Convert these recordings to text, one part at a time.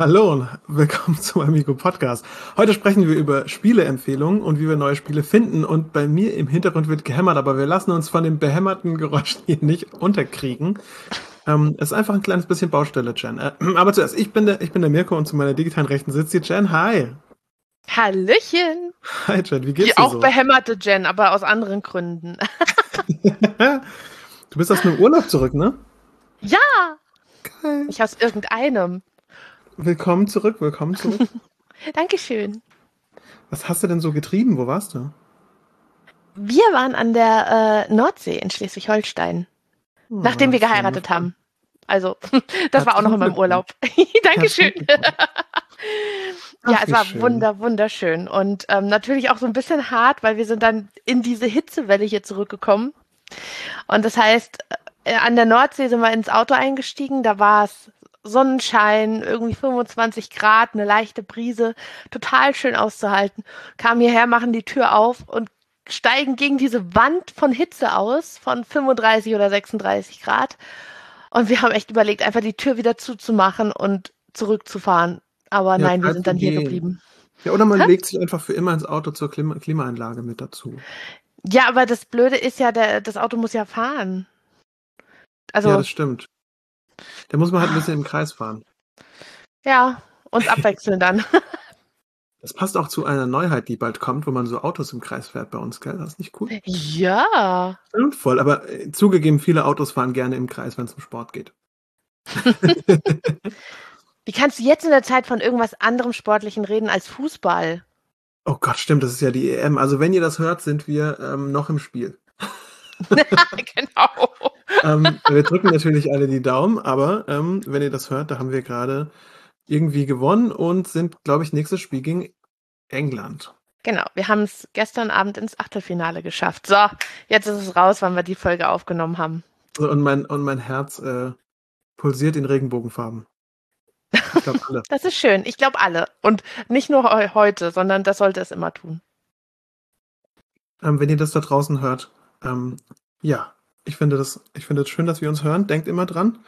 Hallo und willkommen zum Amigo Podcast. Heute sprechen wir über Spieleempfehlungen und wie wir neue Spiele finden. Und bei mir im Hintergrund wird gehämmert, aber wir lassen uns von den behämmerten Geräuschen hier nicht unterkriegen. Ähm, es ist einfach ein kleines bisschen Baustelle, Jen. Äh, aber zuerst, ich bin, der, ich bin der Mirko und zu meiner digitalen Rechten sitzt die Jen. Hi. Hallöchen. Hi Jen, wie geht's die dir auch so? behämmerte Jen, aber aus anderen Gründen. du bist aus einem Urlaub zurück, ne? Ja. Geil. Ich aus irgendeinem. Willkommen zurück, willkommen zurück. Dankeschön. Was hast du denn so getrieben? Wo warst du? Wir waren an der äh, Nordsee in Schleswig-Holstein, Hm, nachdem wir geheiratet haben. Also, das war auch noch in meinem Urlaub. Dankeschön. Ja, es war schön. wunder, wunderschön. Und ähm, natürlich auch so ein bisschen hart, weil wir sind dann in diese Hitzewelle hier zurückgekommen. Und das heißt, äh, an der Nordsee sind wir ins Auto eingestiegen, da war es Sonnenschein, irgendwie 25 Grad, eine leichte Brise, total schön auszuhalten. Kamen hierher, machen die Tür auf und steigen gegen diese Wand von Hitze aus, von 35 oder 36 Grad. Und wir haben echt überlegt, einfach die Tür wieder zuzumachen und zurückzufahren. Aber Ja, nein, wir Zeit sind dann hier gehen. geblieben. Ja, oder man Hä? legt sich einfach für immer ins Auto zur Klima Klimaanlage mit dazu. Ja, aber das Blöde ist ja, der, das Auto muss ja fahren. Also, ja, das stimmt. Da muss man halt ein bisschen im Kreis fahren. uns abwechseln dann. Das passt auch zu einer Neuheit, die bald kommt, wo man so Autos im Kreis fährt bei uns, gell? Das ist nicht cool. ja. Voll, aber äh, zugegeben, viele Autos fahren gerne im Kreis, wenn es um Sport geht. Wie kannst du jetzt in der Zeit von irgendwas anderem Sportlichen reden als Fußball? Oh Gott, stimmt, das ist ja die EM. Also wenn ihr das hört, sind wir ähm, noch im Spiel. genau. Ähm, wir drücken natürlich alle die Daumen, aber ähm, wenn ihr das hört, da haben wir gerade irgendwie gewonnen und sind, glaube ich, nächstes Spiel gegen England. Genau, wir haben es gestern Abend ins Achtelfinale geschafft. So, jetzt ist es raus, wann wir die Folge aufgenommen haben. So, und, mein, und mein Herz äh, pulsiert in Regenbogenfarben. Ich glaube alle. Das ist schön. Ich glaube alle. Und nicht nur heu- heute, sondern das sollte es immer tun. ähm, wenn ihr das da draußen hört, ähm, ja, ich finde das, ich finde es schön, dass wir uns hören. Denkt immer dran.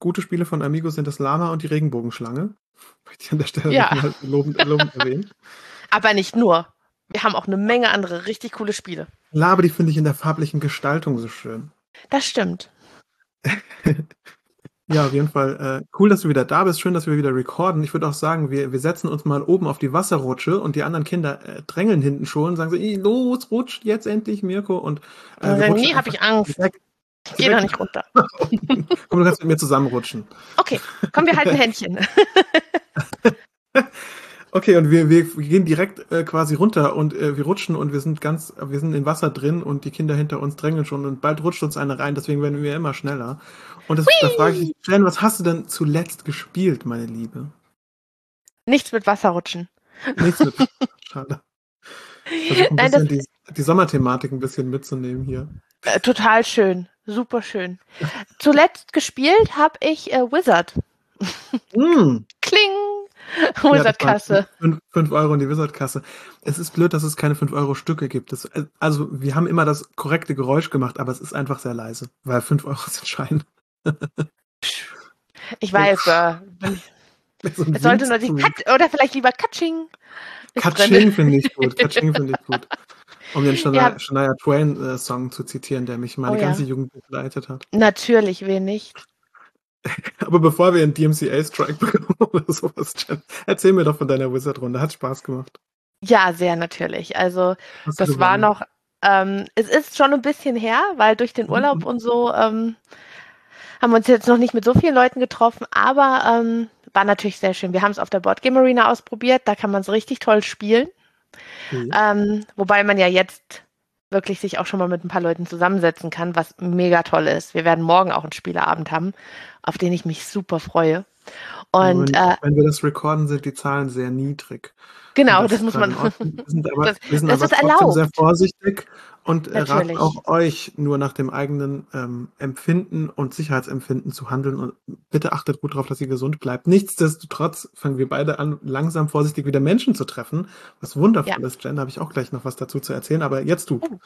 Gute Spiele von Amigo sind das Lama und die Regenbogenschlange. Möchte ich an der Stelle Ja. nochmal lobend, lobend erwähnen. Aber nicht nur. Wir haben auch eine Menge andere richtig coole Spiele. Lama, die finde ich in der farblichen Gestaltung so schön. Das stimmt. Ja, auf jeden Fall. Äh, cool, dass du wieder da bist. Schön, dass wir wieder recorden. Ich würde auch sagen, wir, wir setzen uns mal oben auf die Wasserrutsche und die anderen Kinder äh, drängeln hinten schon und sagen so, "Ih, los, rutscht jetzt endlich, Mirko. Und äh, Also, nee, habe ich Angst. direkt- Ich gehe da nicht runter. Komm, du kannst mit mir zusammenrutschen. Okay, komm, wir halten Händchen. Okay, und wir, wir gehen direkt äh, quasi runter und äh, wir rutschen und wir sind ganz, wir sind im Wasser drin und die Kinder hinter uns drängeln schon und bald rutscht uns eine rein, deswegen werden wir immer schneller. Und das, da frage ich dich, Jen, was hast du denn zuletzt gespielt, meine Liebe? Nichts mit Wasserrutschen. Nichts mit. Schade. Versuch ein Nein, bisschen die, die Sommerthematik ein bisschen mitzunehmen hier. äh, total schön. Super schön. Zuletzt gespielt habe ich äh, Wizard. Mm. Kling! Ja, Wizard-Kasse. fünf- fünf Euro in die Wizard-Kasse. Es ist blöd, dass es keine 5-Euro-Stücke gibt. Das, also, wir haben immer das korrekte Geräusch gemacht, aber es ist einfach sehr leise, weil 5 Euro sind Schein. Ich weiß, äh, So es sollte nur die. Kat oder vielleicht lieber Katsching. Katsching finde ich gut. Katsching finde ich gut. Um den Shania, Ja. Shania Twain-Song zu zitieren, der mich meine Oh ja. ganze Jugend begleitet hat. Natürlich, wen nicht. Aber bevor wir einen DMCA-Strike bekommen oder sowas, Jen, erzähl mir doch von deiner Wizard-Runde. Hat Spaß gemacht. Ja, sehr natürlich. Also Hast das war noch, ähm, es ist schon ein bisschen her, weil durch den Urlaub Mhm. und so ähm, haben wir uns jetzt noch nicht mit so vielen Leuten getroffen, aber ähm, war natürlich sehr schön. Wir haben es auf der Board Game Arena ausprobiert, da kann man es richtig toll spielen. Ähm, wobei man ja jetzt wirklich sich auch schon mal mit ein paar Leuten zusammensetzen kann, was mega toll ist. Wir werden morgen auch einen Spieleabend haben, auf den ich mich super freue. Und wenn, äh, wenn wir das recorden, sind die Zahlen sehr niedrig. genau, Und das ist muss man. Wir sind aber, Das- wir sind das aber ist erlaubt. sehr vorsichtig und äh, raten Natürlich. auch euch nur nach dem eigenen ähm, Empfinden und Sicherheitsempfinden zu handeln. Und bitte achtet gut darauf, dass ihr gesund bleibt. Nichtsdestotrotz fangen wir beide an, langsam vorsichtig wieder Menschen zu treffen. Was wundervoll Ja. ist, Jen, da habe ich auch gleich noch was dazu zu erzählen. Aber jetzt du. Oh.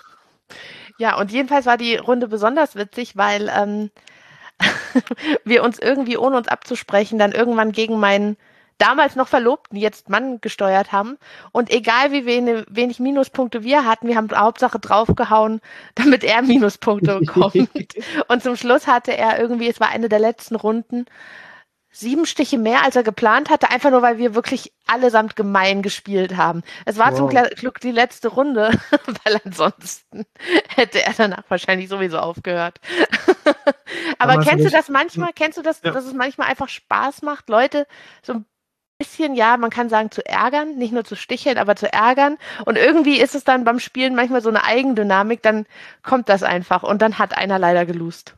Ja, und jedenfalls war die Runde besonders witzig, weil ähm, wir uns irgendwie, ohne uns abzusprechen, dann irgendwann gegen meinen damals noch Verlobten, jetzt Mann gesteuert haben. Und egal wie wenig, wenig Minuspunkte wir hatten, wir haben Hauptsache draufgehauen, damit er Minuspunkte bekommt. und zum Schluss hatte er irgendwie, es war eine der letzten Runden, sieben Stiche mehr, als er geplant hatte, einfach nur, weil wir wirklich allesamt gemein gespielt haben. Es war wow. zum Glück die letzte Runde, weil ansonsten hätte er danach wahrscheinlich sowieso aufgehört. Aber, kennst du das manchmal? Kennst du das, ja. dass es manchmal einfach Spaß macht, Leute so ein bisschen, ja, man kann sagen, zu ärgern, nicht nur zu sticheln, aber zu ärgern. Und irgendwie ist es dann beim Spielen manchmal so eine Eigendynamik, dann kommt das einfach und dann hat einer leider gelust.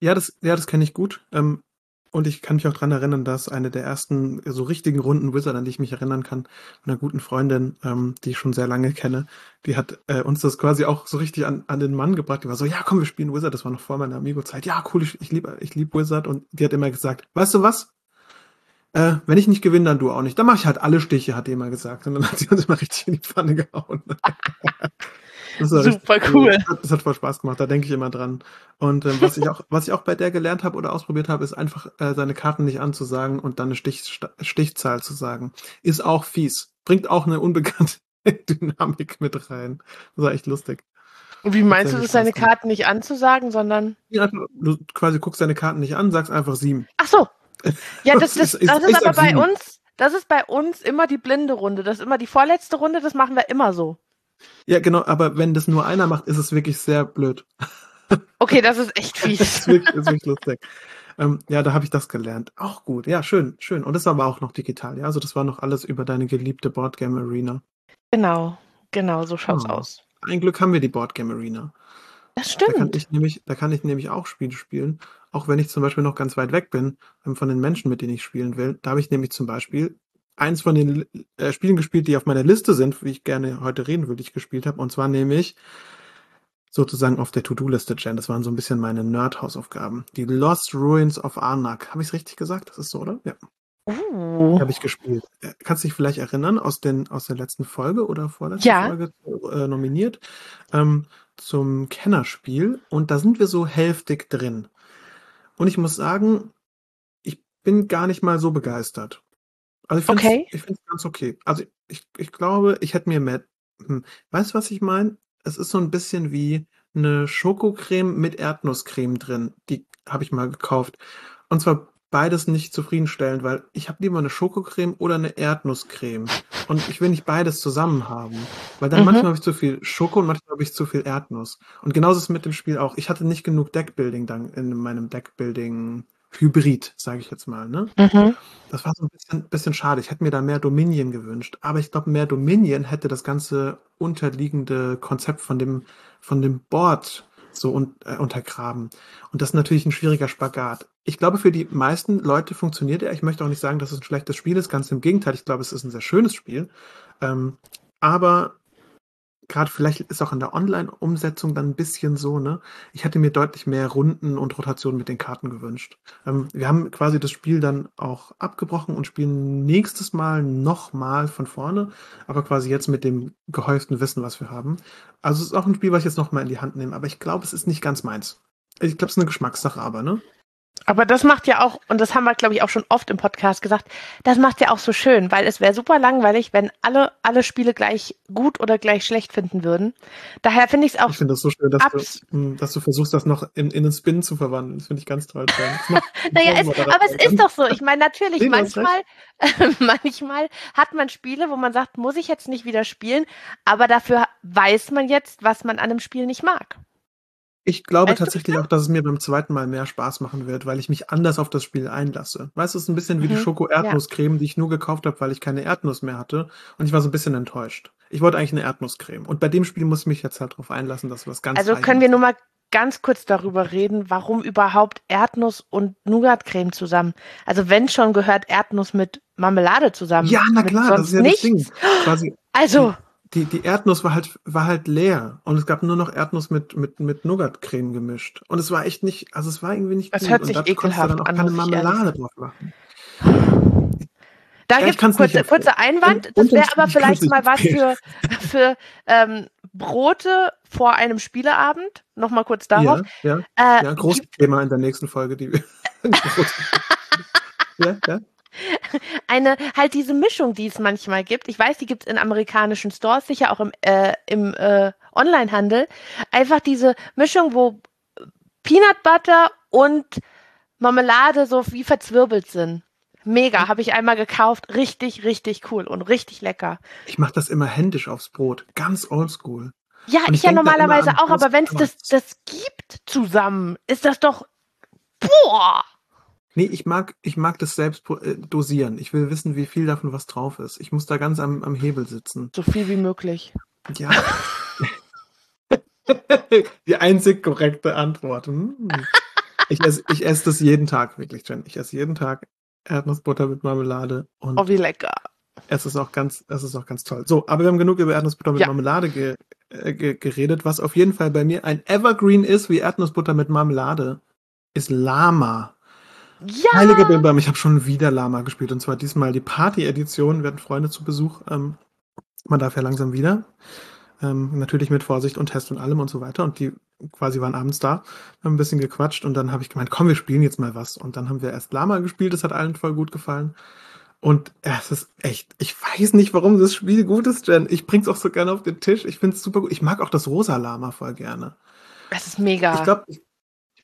Ja, das, ja, das kenne ich gut. Ähm, und ich kann mich auch dran erinnern, dass eine der ersten so richtigen Runden Wizard, an die ich mich erinnern kann, einer guten Freundin, ähm, die ich schon sehr lange kenne, die hat äh, uns das quasi auch so richtig an, an den Mann gebracht. Die war so, ja, komm, wir spielen Wizard. Das war noch vor meiner Amigo-Zeit. Ja, cool, ich, ich liebe ich lieb Wizard. Und die hat immer gesagt, weißt du was? Äh, wenn ich nicht gewinne, dann du auch nicht. Dann mache ich halt alle Stiche, hat die immer gesagt. Und dann hat sie uns immer richtig in die Pfanne gehauen. Super cool. Das hat, das hat, voll Spaß gemacht, da denke ich immer dran. Und ähm, was, ich auch, was ich auch bei der gelernt habe oder ausprobiert habe, ist einfach äh, seine Karten nicht anzusagen und dann eine Stich, Stichzahl zu sagen. Ist auch fies. Bringt auch eine unbekannte Dynamik mit rein. Das war echt lustig. Und wie meinst du das, seine Karten nicht anzusagen, sondern? Ja, du quasi guckst deine Karten nicht an, sagst einfach sieben. Ach so. Ja, das, das, das, das ist aber bei uns, das ist bei uns immer die blinde Runde. Das ist immer die vorletzte Runde, das machen wir immer so. Ja, genau, aber wenn das nur einer macht, ist es wirklich sehr blöd. Okay, das ist echt fies. das ist wirklich, ist wirklich lustig. Ähm, ja, da habe ich das gelernt. Auch gut. Ja, schön, schön. Und das war aber auch noch digital, ja? Also das war noch alles über deine geliebte Boardgame Arena. Genau, genau, so schaut's oh. aus. Ein Glück haben wir die Boardgame Arena. Das stimmt. Da kann ich nämlich, da kann ich nämlich auch Spiele spielen, auch wenn ich zum Beispiel noch ganz weit weg bin ähm, von den Menschen, mit denen ich spielen will. Da habe ich nämlich zum Beispiel eins von den äh, Spielen gespielt, die auf meiner Liste sind, wie ich gerne heute reden würde, ich gespielt habe. Und zwar nämlich sozusagen auf der To-Do-Liste, Jen. Das waren so ein bisschen meine Nerd-Hausaufgaben. Die Lost Ruins of Arnak. Habe ich es richtig gesagt? Das ist so, oder? Ja. Uh. Habe ich gespielt. Äh, kannst du dich vielleicht erinnern aus, den, aus der letzten Folge oder vorletzten ja. Folge äh, nominiert ähm, zum Kennerspiel und da sind wir so hälftig drin. Und ich muss sagen, ich bin gar nicht mal so begeistert. Also ich finde okay. ich finde es ganz okay. Also ich, ich glaube, ich hätte mir mehr. Hm, weißt du, was ich meine? Es ist so ein bisschen wie eine Schokocreme mit Erdnusscreme drin. Die habe ich mal gekauft. Und zwar beides nicht zufriedenstellend, weil ich habe lieber eine Schokocreme oder eine Erdnusscreme. Und ich will nicht beides zusammen haben. Weil dann mhm. manchmal habe ich zu viel Schoko und manchmal habe ich zu viel Erdnuss. Und genauso ist es mit dem Spiel auch. Ich hatte nicht genug Deckbuilding dann in meinem Deckbuilding Hybrid, sage ich jetzt mal. Ne? Mhm. Das war so ein bisschen, bisschen schade. Ich hätte mir da mehr Dominion gewünscht. Aber ich glaube, mehr Dominion hätte das ganze unterliegende Konzept von dem, von dem Board so un, äh, untergraben. Und das ist natürlich ein schwieriger Spagat. Ich glaube, für die meisten Leute funktioniert er. Ich möchte auch nicht sagen, dass es ein schlechtes Spiel ist. Ganz im Gegenteil. Ich glaube, es ist ein sehr schönes Spiel. Ähm, aber gerade vielleicht ist auch in der Online-Umsetzung dann ein bisschen so, ne? Ich hätte mir deutlich mehr Runden und Rotationen mit den Karten gewünscht. Ähm, wir haben quasi das Spiel dann auch abgebrochen und spielen nächstes Mal nochmal von vorne, aber quasi jetzt mit dem gehäuften Wissen, was wir haben. Also es ist auch ein Spiel, was ich jetzt nochmal in die Hand nehme, aber ich glaube, es ist nicht ganz meins. Ich glaube, es ist eine Geschmackssache, aber, ne? Aber das macht ja auch, und das haben wir, glaube ich, auch schon oft im Podcast gesagt, das macht ja auch so schön, weil es wäre super langweilig, wenn alle, alle Spiele gleich gut oder gleich schlecht finden würden. Daher finde ich es auch. Ich finde das so schön, dass du, hm, dass du versuchst, das noch in, in einen Spin zu verwandeln. Das finde ich ganz toll. naja, es, aber es ist doch so. Ich meine, natürlich, nee, manchmal, manchmal hat man Spiele, wo man sagt, muss ich jetzt nicht wieder spielen, aber dafür weiß man jetzt, was man an einem Spiel nicht mag. Ich glaube weißt tatsächlich auch, dass es mir beim zweiten Mal mehr Spaß machen wird, weil ich mich anders auf das Spiel einlasse. Weißt du, es ist ein bisschen wie mhm. die Schoko-Erdnusscreme, ja. die ich nur gekauft habe, weil ich keine Erdnuss mehr hatte. Und ich war so ein bisschen enttäuscht. Ich wollte eigentlich eine Erdnusscreme. Und bei dem Spiel muss ich mich jetzt halt darauf einlassen, dass was ganz Also können wir nur mal ganz kurz darüber reden, warum überhaupt Erdnuss und Nougatcreme zusammen. Also wenn schon gehört Erdnuss mit Marmelade zusammen. Ja, na klar, das ist ja nichts. das Ding. Quasi, also die, die Erdnuss war halt, war halt leer und es gab nur noch Erdnuss mit, mit, mit Nougat-Creme gemischt. Und es war echt nicht, also es war irgendwie nicht das gut. hört sich und ekelhaft dann auch an. keine Marmelade drauf machen. Da ja, gibt es kurze, kurze Einwand. Das wäre aber vielleicht mal was für, für ähm, Brote vor einem Spieleabend. Nochmal kurz darauf. Ja, ja, äh, ja großes Thema in der nächsten Folge. Die ja, ja. Eine, halt diese Mischung, die es manchmal gibt. Ich weiß, die gibt es in amerikanischen Stores, sicher auch im, äh, im äh, Onlinehandel. Einfach diese Mischung, wo Peanut Butter und Marmelade so wie verzwirbelt sind. Mega, habe ich einmal gekauft. Richtig, richtig cool und richtig lecker. Ich mache das immer händisch aufs Brot. Ganz oldschool. Ja, ich, ich ja normalerweise auch, aber wenn es das, das gibt zusammen, ist das doch. Boah! Nee, ich mag, ich mag das selbst äh, dosieren. Ich will wissen, wie viel davon was drauf ist. Ich muss da ganz am, am Hebel sitzen. So viel wie möglich. Ja. Die einzig korrekte Antwort. Hm. Ich esse, ich esse das jeden Tag, wirklich, Jen. Ich esse jeden Tag Erdnussbutter mit Marmelade. Und oh, wie lecker. Es ist auch ganz, es ist auch ganz toll. So, aber wir haben genug über Erdnussbutter mit ja. Marmelade ge, äh, ge, geredet. Was auf jeden Fall bei mir ein Evergreen ist, wie Erdnussbutter mit Marmelade, ist Lama. Ja! Heilige Bimbam, ich habe schon wieder Lama gespielt. Und zwar diesmal die Party-Edition. Wir hatten Freunde zu Besuch. Ähm, man darf ja langsam wieder. Ähm, natürlich mit Vorsicht und Test und allem und so weiter. Und die quasi waren abends da, haben ein bisschen gequatscht und dann habe ich gemeint, komm, wir spielen jetzt mal was. Und dann haben wir erst Lama gespielt, das hat allen voll gut gefallen. Und es ist echt, ich weiß nicht, warum das Spiel gut ist, Jen. Ich bring's auch so gerne auf den Tisch. Ich find's super gut. Ich mag auch das rosa Lama voll gerne. Es ist mega. Ich glaube, ich,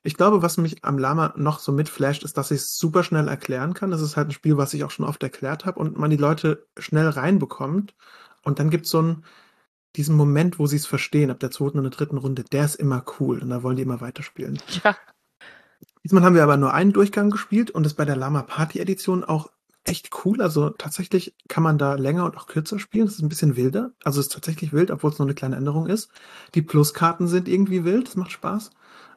ich glaube, was mich am Lama noch so mitflasht, ist, dass ich es super schnell erklären kann. Das ist halt ein Spiel, was ich auch schon oft erklärt habe und man die Leute schnell reinbekommt. Und dann gibt's so ein, diesen Moment, wo sie es verstehen, ab der zweiten und der dritten Runde, der ist immer cool und da wollen die immer weiterspielen. Ja. Diesmal haben wir aber nur einen Durchgang gespielt und ist bei der Lama Party Edition auch echt cool. Also tatsächlich kann man da länger und auch kürzer spielen. Das ist ein bisschen wilder. Also es ist tatsächlich wild, obwohl es nur eine kleine Änderung ist. Die Pluskarten sind irgendwie wild, das macht Spaß.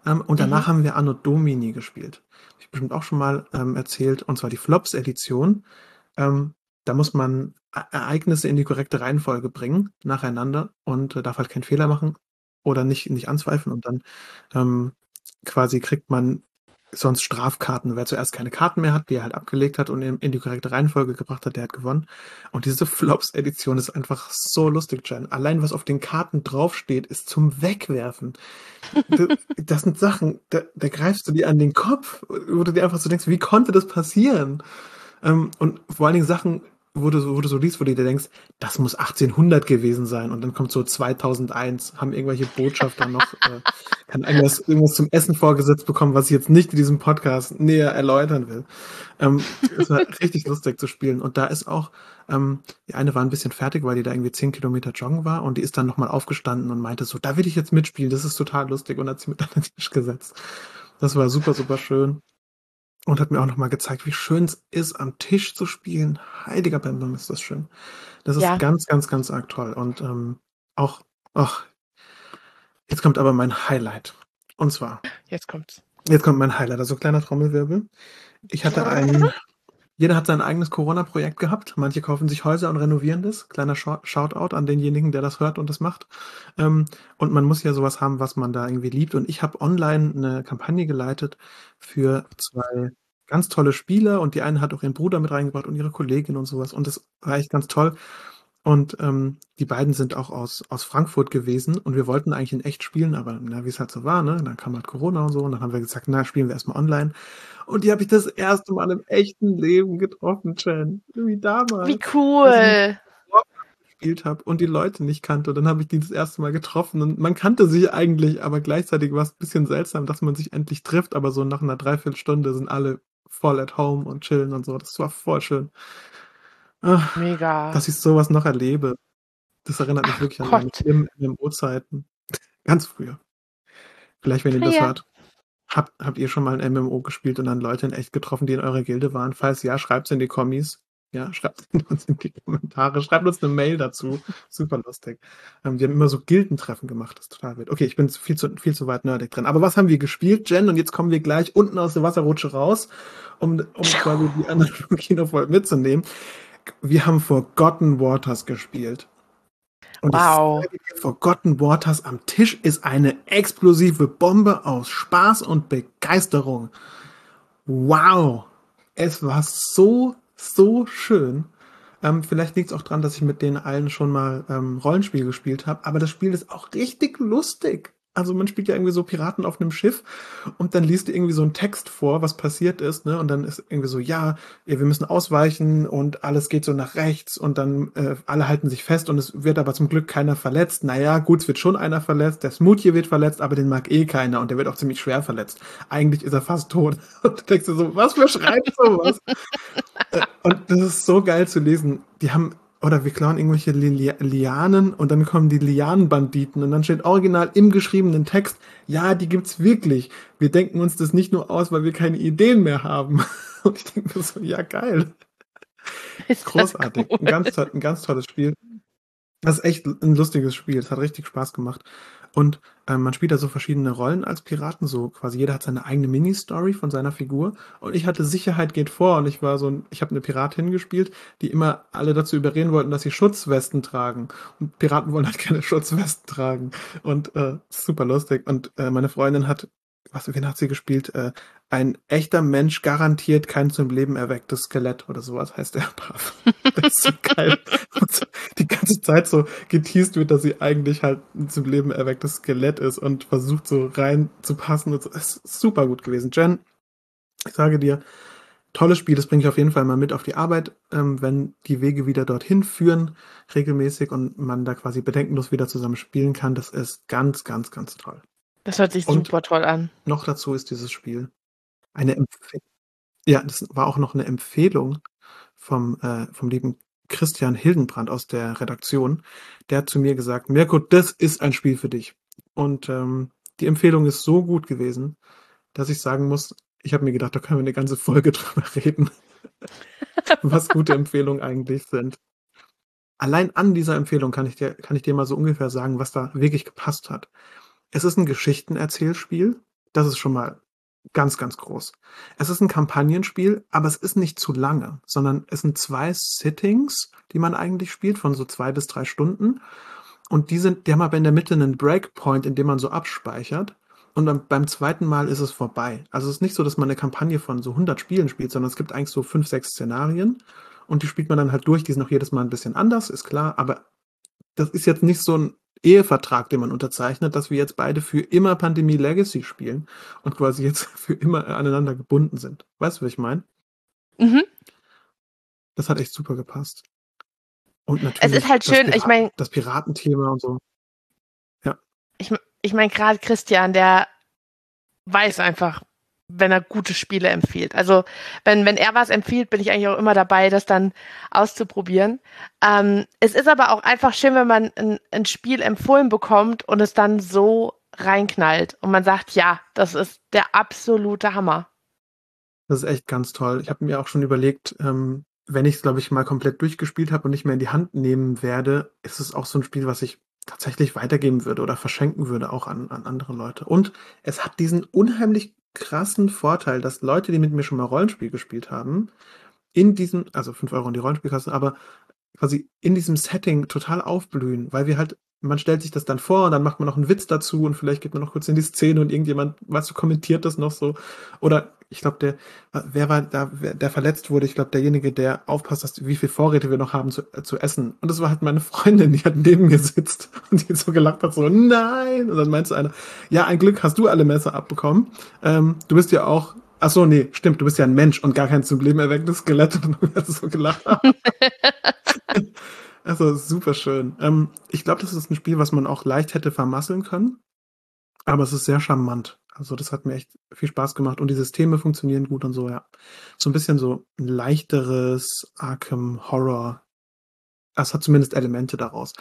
Ähm, und danach mhm. haben wir Anno Domini gespielt. Hab ich bestimmt auch schon mal ähm, erzählt. Und zwar die Flops Edition. Ähm, da muss man E-, Ereignisse in die korrekte Reihenfolge bringen, nacheinander und äh, darf halt keinen Fehler machen oder nicht, nicht anzweifeln und dann ähm, quasi kriegt man sonst Strafkarten. Wer zuerst keine Karten mehr hat, die er halt abgelegt hat und in, die korrekte Reihenfolge gebracht hat, der hat gewonnen. Und diese Flops-Edition ist einfach so lustig, Jen. Allein was auf den Karten draufsteht, ist zum Wegwerfen. das sind Sachen, da, da greifst du dir an den Kopf, wo du dir einfach so denkst, wie konnte das passieren? Ähm, und vor allen Dingen Sachen, wo du, wo du so liest, wo du dir denkst, das muss 1800 gewesen sein und dann kommt so 2001, haben irgendwelche Botschafter noch, äh, kann irgendwas, irgendwas zum Essen vorgesetzt bekommen, was ich jetzt nicht in diesem Podcast näher erläutern will. Ähm, es war richtig lustig zu spielen und da ist auch, ähm, die eine war ein bisschen fertig, weil die da irgendwie 10 Kilometer joggen war und die ist dann nochmal aufgestanden und meinte so, da will ich jetzt mitspielen, das ist total lustig und hat sie mit an den Tisch gesetzt. Das war super, super schön und hat mir auch nochmal gezeigt, wie schön es ist, am Tisch zu spielen. Heiliger Bambam ist das schön. Das ist ja. ganz, ganz, ganz arg toll. Und ähm, auch, ach, jetzt kommt aber mein Highlight. Und zwar. Jetzt kommt's. Jetzt kommt mein Highlight, also kleiner Trommelwirbel. Ich hatte ein, jeder hat sein eigenes Corona-Projekt gehabt. Manche kaufen sich Häuser und renovieren das. Kleiner Shoutout an denjenigen, der das hört und das macht. Ähm, und man muss ja sowas haben, was man da irgendwie liebt. Und ich habe online eine Kampagne geleitet für zwei ganz tolle Spieler. Und die eine hat auch ihren Bruder mit reingebracht und ihre Kollegin und sowas. Und das war echt ganz toll. Und ähm, die beiden sind auch aus, aus Frankfurt gewesen und wir wollten eigentlich in echt spielen, aber na, wie es halt so war, ne? Dann kam halt Corona und so und dann haben wir gesagt, na, spielen wir erstmal online. Und die habe ich das erste Mal im echten Leben getroffen, Chen. Wie damals. Wie cool. gespielt habe und die Leute nicht kannte. Und dann habe ich die das erste Mal getroffen und man kannte sich eigentlich, aber gleichzeitig war es ein bisschen seltsam, dass man sich endlich trifft, aber so nach einer Dreiviertelstunde sind alle voll at home und chillen und so. Das war voll schön. Ach, Mega. Dass ich sowas noch erlebe. Das erinnert mich Ach wirklich Gott. an meine MMO-Zeiten. Ganz früher. Vielleicht, wenn ihr das hört. Habt, habt ihr schon mal ein MMO gespielt und dann Leute in echt getroffen, die in eurer Gilde waren? Falls ja, schreibt es in die Kommis. Ja, schreibt uns in die Kommentare, schreibt uns eine Mail dazu. Super lustig. Ähm, wir haben immer so Gildentreffen gemacht, das ist total wild. Okay, ich bin viel zu, viel zu weit nerdig drin. Aber was haben wir gespielt, Jen? Und jetzt kommen wir gleich unten aus der Wasserrutsche raus, um, um quasi die anderen Kinofolgen mitzunehmen. Wir haben Forgotten Waters gespielt. Und wow. Forgotten Waters am Tisch ist eine explosive Bombe aus Spaß und Begeisterung. Wow. Es war so, so schön. Ähm, vielleicht liegt es auch daran, dass ich mit denen allen schon mal ähm, Rollenspiel gespielt habe, aber das Spiel ist auch richtig lustig. Also man spielt ja irgendwie so Piraten auf einem Schiff und dann liest irgendwie so einen Text vor, was passiert ist, ne? Und dann ist irgendwie so, ja, wir müssen ausweichen und alles geht so nach rechts und dann äh, alle halten sich fest und es wird aber zum Glück keiner verletzt. Naja, gut, es wird schon einer verletzt, der Smoothie wird verletzt, aber den mag eh keiner und der wird auch ziemlich schwer verletzt. Eigentlich ist er fast tot. Und du denkst dir so, was für schreibt sowas? Äh, und das ist so geil zu lesen. Die haben oder wir klauen irgendwelche Li Lianen und dann kommen die Lianenbanditen und dann steht original im geschriebenen Text, ja, die gibt's wirklich. Wir denken uns das nicht nur aus, weil wir keine Ideen mehr haben. Und ich denke mir so, ja, geil. Ist Großartig. Cool. Ein, ganz, ein ganz tolles Spiel. Das ist echt ein lustiges Spiel. Es hat richtig Spaß gemacht. Und äh, man spielt da so verschiedene Rollen als Piraten, so quasi jeder hat seine eigene Mini-Story von seiner Figur. Und ich hatte Sicherheit geht vor und ich war so ein, ich habe eine Piratin gespielt, die immer alle dazu überreden wollten, dass sie Schutzwesten tragen. Und Piraten wollen halt keine Schutzwesten tragen. Und äh, super lustig. Und äh, meine Freundin hat was, wen hat sie gespielt? Äh, ein echter Mensch garantiert kein zum Leben erwecktes Skelett oder sowas heißt der brav. Das ist so geil. Und die ganze Zeit so geteased wird, dass sie eigentlich halt ein zum Leben erwecktes Skelett ist und versucht so rein zu passen und so. Ist super gut gewesen. Jen, ich sage dir, tolles Spiel, das bringe ich auf jeden Fall mal mit auf die Arbeit, ähm, wenn die Wege wieder dorthin führen, regelmäßig und man da quasi bedenkenlos wieder zusammen spielen kann. Das ist ganz, ganz, ganz toll. Das hört sich Und super toll an. Noch dazu ist dieses Spiel eine Empfehlung. Ja, das war auch noch eine Empfehlung vom, äh, vom lieben Christian Hildenbrand aus der Redaktion. Der hat zu mir gesagt, Mirko, das ist ein Spiel für dich. Und ähm, die Empfehlung ist so gut gewesen, dass ich sagen muss, ich habe mir gedacht, da können wir eine ganze Folge drüber reden, was gute Empfehlungen eigentlich sind. Allein an dieser Empfehlung kann ich dir, kann ich dir mal so ungefähr sagen, was da wirklich gepasst hat. Es ist ein Geschichtenerzählspiel. Das ist schon mal ganz, ganz groß. Es ist ein Kampagnenspiel, aber es ist nicht zu lange, sondern es sind zwei Sittings, die man eigentlich spielt, von so zwei bis drei Stunden. Und die sind, die haben aber in der Mitte einen Breakpoint, in dem man so abspeichert. Und dann beim zweiten Mal ist es vorbei. Also es ist nicht so, dass man eine Kampagne von so 100 Spielen spielt, sondern es gibt eigentlich so fünf, sechs Szenarien. Und die spielt man dann halt durch. Die sind auch jedes Mal ein bisschen anders, ist klar. Aber das ist jetzt nicht so ein Ehevertrag, den man unterzeichnet, dass wir jetzt beide für immer Pandemie Legacy spielen und quasi jetzt für immer aneinander gebunden sind. Weißt du, was ich meine? Mhm. Das hat echt super gepasst. Und natürlich. Es ist halt schön, ich meine. Das Piratenthema und so. Ja. Ich, ich meine, gerade Christian, der weiß einfach, wenn er gute Spiele empfiehlt. Also wenn, wenn er was empfiehlt, bin ich eigentlich auch immer dabei, das dann auszuprobieren. Ähm, es ist aber auch einfach schön, wenn man ein, ein Spiel empfohlen bekommt und es dann so reinknallt und man sagt, ja, das ist der absolute Hammer. Das ist echt ganz toll. Ich habe mir auch schon überlegt, ähm, wenn ich es, glaube ich, mal komplett durchgespielt habe und nicht mehr in die Hand nehmen werde, ist es auch so ein Spiel, was ich tatsächlich weitergeben würde oder verschenken würde auch an, an andere Leute. Und es hat diesen unheimlich krassen Vorteil, dass Leute, die mit mir schon mal Rollenspiel gespielt haben, in diesem, also 5 Euro in die Rollenspielkasse, aber quasi in diesem Setting total aufblühen, weil wir halt, man stellt sich das dann vor und dann macht man noch einen Witz dazu und vielleicht geht man noch kurz in die Szene und irgendjemand, weißt du, kommentiert das noch so. Oder ich glaube, der, wer war da, der verletzt wurde, ich glaube, derjenige, der aufpasst, dass, wie viel Vorräte wir noch haben zu, äh, zu essen. Und das war halt meine Freundin, die halt neben mir sitzt und die so gelacht hat, so, nein. Und dann meinte einer, ja, ein Glück hast du alle Messer abbekommen. Ähm, du bist ja auch Ach so, nee, stimmt, du bist ja ein Mensch und gar kein zum Leben erwecktes Skelett. Und dann so gelacht. also super schön. Ähm, ich glaube, das ist ein Spiel, was man auch leicht hätte vermasseln können. Aber es ist sehr charmant. Also das hat mir echt viel Spaß gemacht und die Systeme funktionieren gut und so, ja. So ein bisschen so ein leichteres Arkham Horror. Es hat zumindest Elemente daraus.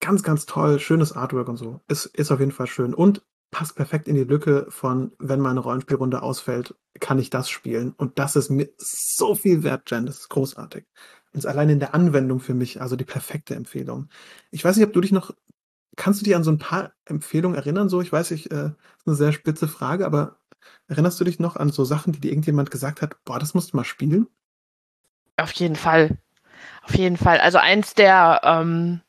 Ganz, ganz toll, schönes Artwork und so. Ist, ist auf jeden Fall schön. Und passt perfekt in die Lücke von, wenn meine Rollenspielrunde ausfällt, kann ich das spielen. Und das ist mir so viel wert, Jen. Das ist großartig. Und allein in der Anwendung für mich, also die perfekte Empfehlung. Ich weiß nicht, ob du dich noch, kannst du dich an so ein paar Empfehlungen erinnern? So, ich weiß, ich, äh, ist eine sehr spitze Frage, aber erinnerst du dich noch an so Sachen, die dir irgendjemand gesagt hat, boah, das musst du mal spielen? Auf jeden Fall. Auf jeden Fall. Also eins der, ähm,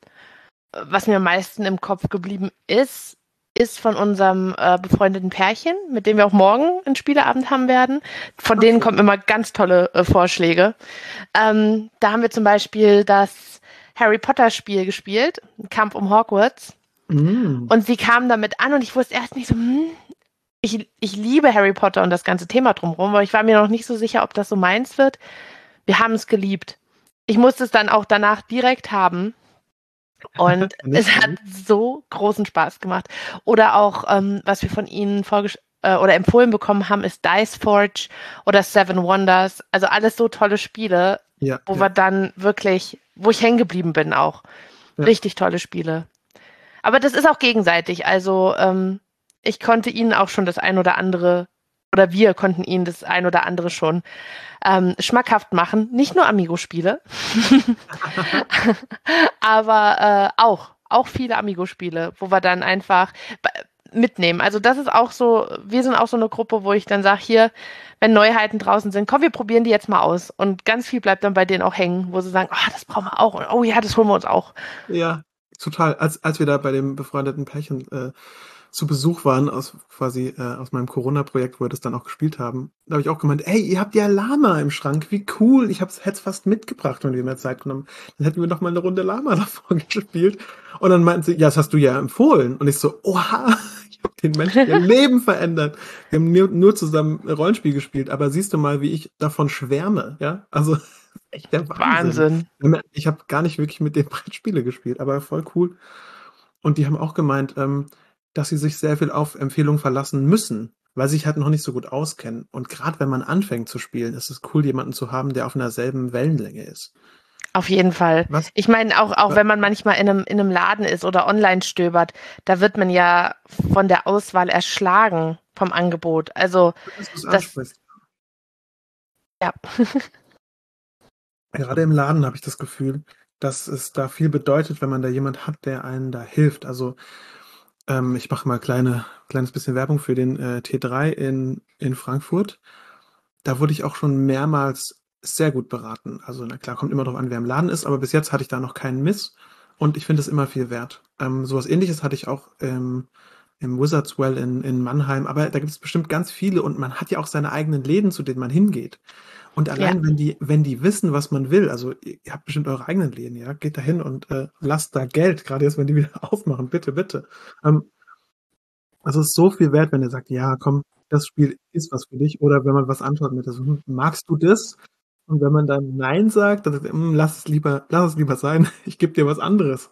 was mir am meisten im Kopf geblieben ist, ist von unserem äh, befreundeten Pärchen, mit dem wir auch morgen einen Spieleabend haben werden. Von okay. denen kommen immer ganz tolle äh, Vorschläge. Ähm, da haben wir zum Beispiel das Harry Potter Spiel gespielt, Kampf um Hogwarts. Mm. Und sie kam damit an und ich wusste erst nicht so, hm, ich, ich liebe Harry Potter und das ganze Thema drumherum, aber ich war mir noch nicht so sicher, ob das so meins wird. Wir haben es geliebt. Ich musste es dann auch danach direkt haben. Und es hat so großen Spaß gemacht. Oder auch, ähm, was wir von Ihnen vorgestellt äh, oder empfohlen bekommen haben, ist Dice Forge oder Seven Wonders. Also alles so tolle Spiele, ja, wo ja. wir dann wirklich, wo ich hängen geblieben bin auch. Ja. Richtig tolle Spiele. Aber das ist auch gegenseitig. Also ähm, ich konnte ihnen auch schon das ein oder andere, oder wir konnten ihnen das ein oder andere schon ähm, schmackhaft machen. Nicht nur Amigo-Spiele, aber äh, auch, auch viele Amigo-Spiele, wo wir dann einfach mitnehmen. Also das ist auch so, wir sind auch so eine Gruppe, wo ich dann sage, hier, wenn Neuheiten draußen sind, komm, wir probieren die jetzt mal aus. Und ganz viel bleibt dann bei denen auch hängen, wo sie sagen, oh, das brauchen wir auch. Und, oh ja, das holen wir uns auch. Ja, total. Als, als wir da bei dem befreundeten Pärchen äh, zu Besuch waren, aus quasi äh, aus meinem Corona-Projekt, wo wir das dann auch gespielt haben, da habe ich auch gemeint, ey, ihr habt ja Lama im Schrank, wie cool. Ich hätte es fast mitgebracht, wenn wir mehr Zeit genommen. Dann hätten wir noch mal eine Runde Lama davor gespielt. Und dann meinten sie, ja, das hast du ja empfohlen. Und ich so, oha, ich habe den Menschen ihr Leben verändert. Wir haben nur, nur zusammen Rollenspiel gespielt, aber siehst du mal, wie ich davon schwärme, ja? Also echt der Wahnsinn. Wahnsinn. Ich habe gar nicht wirklich mit den Brettspiele gespielt, aber voll cool. Und die haben auch gemeint, ähm, dass sie sich sehr viel auf Empfehlungen verlassen müssen, weil sie sich halt noch nicht so gut auskennen. Und gerade wenn man anfängt zu spielen, ist es cool, jemanden zu haben, der auf einer selben Wellenlänge ist. Auf jeden Fall. Was? Ich meine, auch, auch wenn man manchmal in einem, in einem Laden ist oder online stöbert, da wird man ja von der Auswahl erschlagen vom Angebot. Also, das, das ja. Gerade im Laden habe ich das Gefühl, dass es da viel bedeutet, wenn man da jemand hat, der einen da hilft. Also ähm, ich mache mal kleine, kleines bisschen Werbung für den äh, T3 in, in Frankfurt. Da wurde ich auch schon mehrmals sehr gut beraten. Also na klar, kommt immer darauf an, wer im Laden ist, aber bis jetzt hatte ich da noch keinen Miss und ich finde es immer viel wert. Ähm, sowas ähnliches hatte ich auch ähm, im Wizards Well in, in Mannheim, aber da gibt es bestimmt ganz viele und man hat ja auch seine eigenen Läden, zu denen man hingeht. Und allein, ja. wenn die, wenn die wissen, was man will, also ihr habt bestimmt eure eigenen Läden, ja, geht da hin und äh, lasst da Geld, gerade jetzt, wenn die wieder aufmachen, bitte, bitte. Ähm, also es ist so viel wert, wenn er sagt, ja, komm, das Spiel ist was für dich. Oder wenn man was antwortet mit, also, magst du das? Und wenn man dann Nein sagt, dann sagt hm, lass es lieber, lass es lieber sein, ich gebe dir was anderes.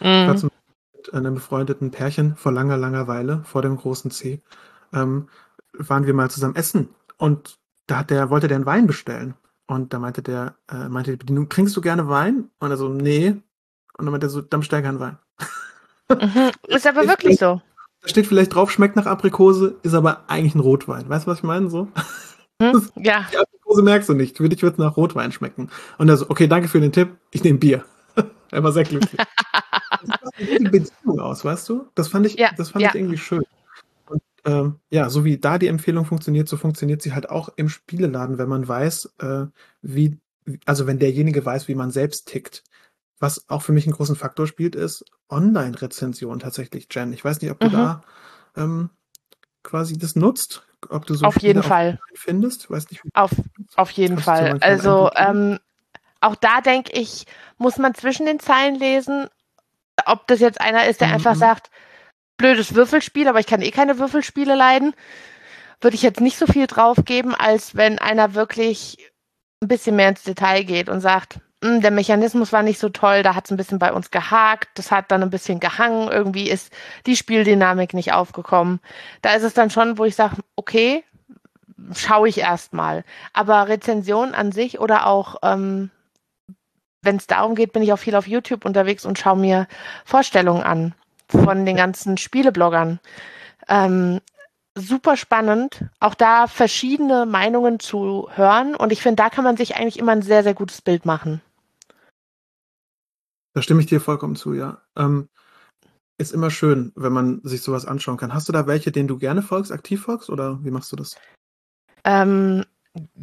Mhm. Ich war zum mit einem befreundeten Pärchen vor langer, langer Weile, vor dem großen C, ähm, waren wir mal zusammen essen. Und da hat der, wollte der einen Wein bestellen. Und da meinte der, äh, meinte die Bedienung, trinkst du gerne Wein? Und er so, nee. Und dann meinte er so, dann bestell keinen Wein. Mhm, ist aber wirklich so. Da steht vielleicht drauf, schmeckt nach Aprikose, ist aber eigentlich ein Rotwein. Weißt du, was ich meine? So? Hm? Ja. Die Aprikose merkst du nicht. Für dich wird es nach Rotwein schmecken. Und er so, okay, danke für den Tipp, ich nehme Bier. er war sehr glücklich. das macht die Beziehung aus, weißt du? Das fand ich, ja, das fand ja. ich irgendwie schön ähm, ja, so wie da die Empfehlung funktioniert, so funktioniert sie halt auch im Spieleladen, wenn man weiß, äh, wie, also wenn derjenige weiß, wie man selbst tickt. Was auch für mich einen großen Faktor spielt, ist Online-Rezension tatsächlich, Jen. Ich weiß nicht, ob du mhm. da ähm, quasi das nutzt, ob du so auf jeden Fall findest. Weiß nicht, auf, auf jeden Fall. Also ähm, auch da denke ich, muss man zwischen den Zeilen lesen, ob das jetzt einer ist, der mhm. einfach sagt, blödes Würfelspiel, aber ich kann eh keine Würfelspiele leiden, würde ich jetzt nicht so viel drauf geben, als wenn einer wirklich ein bisschen mehr ins Detail geht und sagt, hm, der Mechanismus war nicht so toll, da hat es ein bisschen bei uns gehakt, das hat dann ein bisschen gehangen, irgendwie ist die Spieldynamik nicht aufgekommen. Da ist es dann schon, wo ich sage, okay, schaue ich erstmal. Aber Rezension an sich oder auch, ähm, wenn es darum geht, bin ich auch viel auf YouTube unterwegs und schaue mir Vorstellungen an von den ganzen Spielebloggern. Ähm, super spannend, auch da verschiedene Meinungen zu hören. Und ich finde, da kann man sich eigentlich immer ein sehr, sehr gutes Bild machen. Da stimme ich dir vollkommen zu, ja. Ähm, ist immer schön, wenn man sich sowas anschauen kann. Hast du da welche, denen du gerne folgst, aktiv folgst, oder wie machst du das? Ähm,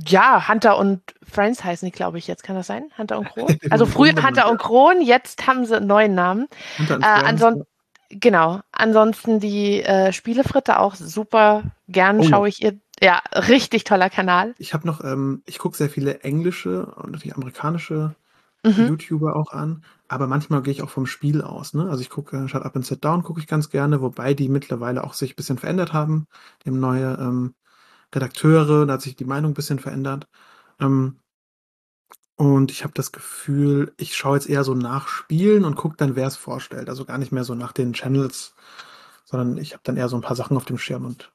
ja, Hunter und Friends heißen die, glaube ich, jetzt. Kann das sein? Hunter und Kron? Also früher Hunter und Kron, jetzt haben sie einen neuen Namen. Hunter und äh, ansonsten Genau. Ansonsten die äh, Spielefritte auch super gern oh. schaue ich ihr. Ja, richtig toller Kanal. Ich habe noch, ähm, ich gucke sehr viele englische und natürlich amerikanische mhm. YouTuber auch an, aber manchmal gehe ich auch vom Spiel aus. Ne? Also ich gucke Shut Up and Sit Down gucke ich ganz gerne, wobei die mittlerweile auch sich ein bisschen verändert haben. Die haben neue ähm, Redakteure, da hat sich die Meinung ein bisschen verändert. Ähm, und ich habe das Gefühl, ich schaue jetzt eher so nach Spielen und gucke dann, wer es vorstellt. Also gar nicht mehr so nach den Channels, sondern ich habe dann eher so ein paar Sachen auf dem Schirm und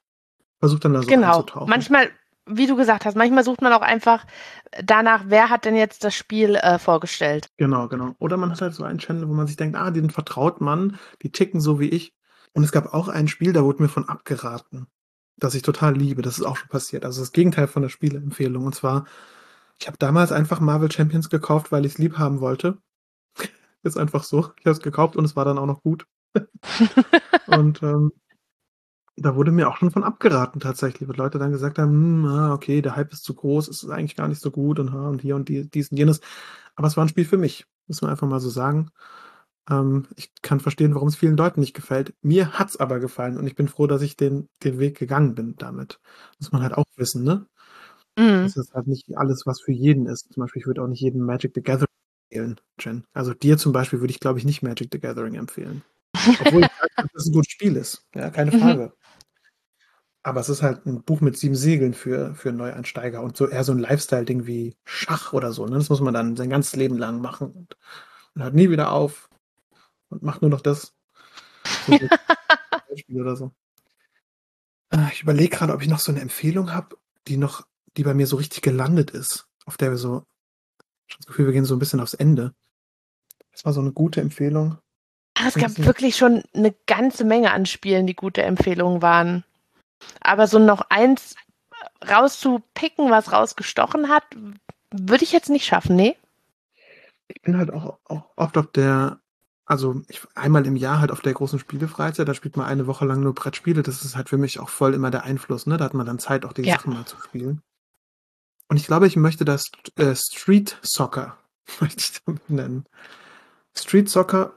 versuche dann da so genau. Manchmal, wie du gesagt hast, manchmal sucht man auch einfach danach, wer hat denn jetzt das Spiel äh, vorgestellt. Genau, genau. Oder man hat halt so einen Channel, wo man sich denkt, ah, den vertraut man, die ticken so wie ich. Und es gab auch ein Spiel, da wurde mir von abgeraten, das ich total liebe. Das ist auch schon passiert. Also das Gegenteil von der Spieleempfehlung. Und zwar ich habe damals einfach Marvel Champions gekauft, weil ich es lieb haben wollte. Ist einfach so. Ich habe es gekauft und es war dann auch noch gut. und ähm, da wurde mir auch schon von abgeraten tatsächlich, weil Leute dann gesagt haben, ah, okay, der Hype ist zu groß, es ist eigentlich gar nicht so gut und, und hier und die, dies und jenes. Aber es war ein Spiel für mich, muss man einfach mal so sagen. Ähm, ich kann verstehen, warum es vielen Leuten nicht gefällt. Mir hat es aber gefallen und ich bin froh, dass ich den, den Weg gegangen bin damit. Muss man halt auch wissen, ne? Mhm. Das ist halt nicht alles, was für jeden ist. Zum Beispiel, ich würde auch nicht jedem Magic the Gathering empfehlen, Jen. Also dir zum Beispiel würde ich, glaube ich, nicht Magic the Gathering empfehlen. Obwohl ich sage, dass es ein gutes Spiel ist. Ja, keine mhm. Frage. Mhm. Aber es ist halt ein Buch mit sieben Segeln für, für Neueinsteiger und so eher so ein Lifestyle-Ding wie Schach oder so. Ne? Das muss man dann sein ganzes Leben lang machen und, und hört nie wieder auf und macht nur noch das. So oder so. Äh, ich überlege gerade, ob ich noch so eine Empfehlung habe, die noch die bei mir so richtig gelandet ist, auf der wir so, ich habe das Gefühl, wir gehen so ein bisschen aufs Ende. Das war so eine gute Empfehlung. es gab wirklich schon eine ganze Menge an Spielen, die gute Empfehlungen waren. Aber so noch eins rauszupicken, was rausgestochen hat, würde ich jetzt nicht schaffen, nee. Ich bin halt auch, auch oft auf der, also ich, einmal im Jahr halt auf der großen Spielefreizeit, da spielt man eine Woche lang nur Brettspiele. Das ist halt für mich auch voll immer der Einfluss, ne? Da hat man dann Zeit, auch die ja. Sachen mal zu spielen. Und ich glaube, ich möchte das äh, Street Soccer möchte ich damit nennen. Street Soccer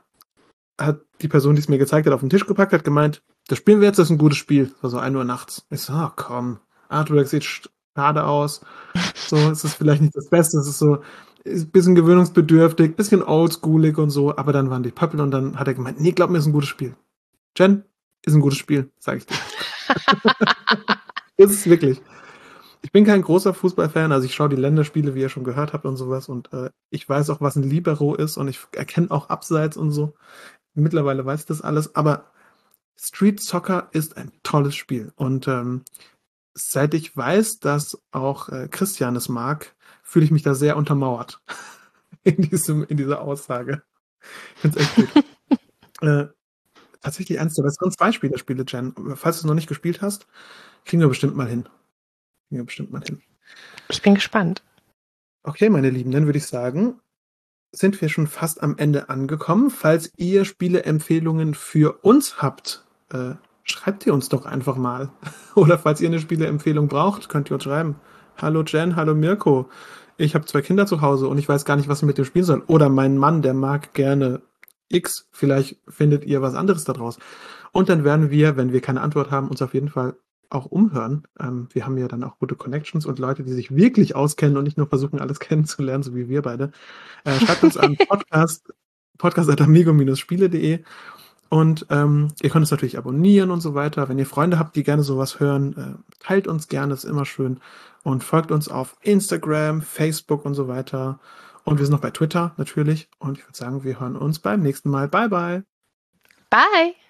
hat die Person, die es mir gezeigt hat, auf den Tisch gepackt, hat gemeint, das spielen wir jetzt, das ist ein gutes Spiel. So 1 Uhr nachts. Ich so, oh, komm, Artwork sieht schade aus. So, es ist vielleicht nicht das Beste. Es ist so, ist ein bisschen gewöhnungsbedürftig, ein bisschen oldschoolig und so, aber dann waren die Pöppel und dann hat er gemeint, nee, glaub mir, ist ein gutes Spiel. Jen, ist ein gutes Spiel, sag ich dir. ist es wirklich ich bin kein großer Fußballfan, also ich schaue die Länderspiele, wie ihr schon gehört habt und sowas. Und äh, ich weiß auch, was ein Libero ist und ich erkenne auch Abseits und so. Mittlerweile weiß ich das alles, aber Street Soccer ist ein tolles Spiel. Und ähm, seit ich weiß, dass auch äh, Christian es mag, fühle ich mich da sehr untermauert in, diesem, in dieser Aussage. Ich finde es echt gut. äh, tatsächlich eins der besseren Zwei-Spieler-Spiele, Jen. Falls du es noch nicht gespielt hast, kriegen wir bestimmt mal hin ja bestimmt mal hin. Ich bin gespannt. Okay, meine Lieben, dann würde ich sagen, sind wir schon fast am Ende angekommen. Falls ihr Spieleempfehlungen für uns habt, äh, schreibt ihr uns doch einfach mal. Oder falls ihr eine Spieleempfehlung braucht, könnt ihr uns schreiben. Hallo Jen, hallo Mirko. Ich habe zwei Kinder zu Hause und ich weiß gar nicht, was wir mit dem spielen sollen. Oder mein Mann, der mag gerne X. Vielleicht findet ihr was anderes daraus. Und dann werden wir, wenn wir keine Antwort haben, uns auf jeden Fall auch umhören. Ähm, wir haben ja dann auch gute Connections und Leute, die sich wirklich auskennen und nicht nur versuchen, alles kennenzulernen, so wie wir beide. Äh, schreibt uns an podcast, podcast.amigo-spiele.de und ähm, ihr könnt uns natürlich abonnieren und so weiter. Wenn ihr Freunde habt, die gerne sowas hören, äh, teilt uns gerne, ist immer schön. Und folgt uns auf Instagram, Facebook und so weiter. Und wir sind noch bei Twitter natürlich. Und ich würde sagen, wir hören uns beim nächsten Mal. Bye, bye. Bye.